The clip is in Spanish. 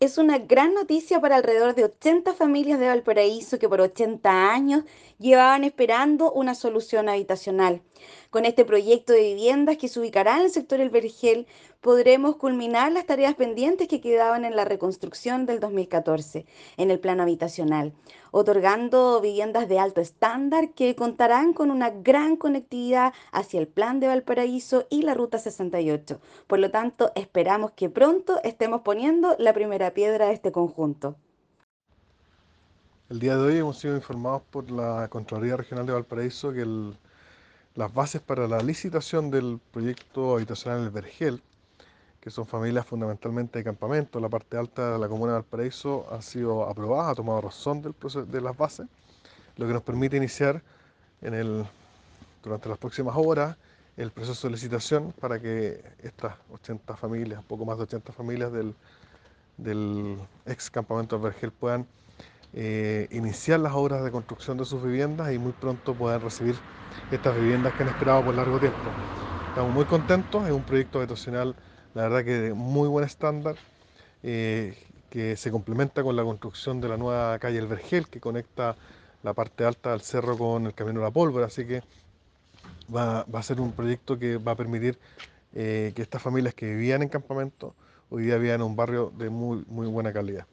Es una gran noticia para alrededor de 80 familias de Valparaíso que por 80 años llevaban esperando una solución habitacional. Con este proyecto de viviendas que se ubicará en el sector El Vergel, podremos culminar las tareas pendientes que quedaban en la reconstrucción del 2014 en el plano habitacional, otorgando viviendas de alto estándar que contarán con una gran conectividad hacia el plan de Valparaíso y la Ruta 68. Por lo tanto, esperamos que pronto estemos poniendo la primera piedra de este conjunto. El día de hoy hemos sido informados por la Contraloría Regional de Valparaíso que el, las bases para la licitación del proyecto habitacional El Vergel, que son familias fundamentalmente de campamento, la parte alta de la comuna de Valparaíso, ha sido aprobada, ha tomado razón del de las bases, lo que nos permite iniciar en el, durante las próximas horas el proceso de licitación para que estas 80 familias, poco más de 80 familias del, del ex campamento El Vergel puedan eh, iniciar las obras de construcción de sus viviendas y muy pronto puedan recibir estas viviendas que han esperado por largo tiempo. Estamos muy contentos, es un proyecto habitacional, la verdad que de muy buen estándar, eh, que se complementa con la construcción de la nueva calle El Vergel, que conecta la parte alta del cerro con el Camino de la Pólvora, así que va, a ser un proyecto que va a permitir eh, que estas familias que vivían en campamento hoy día vivan en un barrio de muy, muy buena calidad.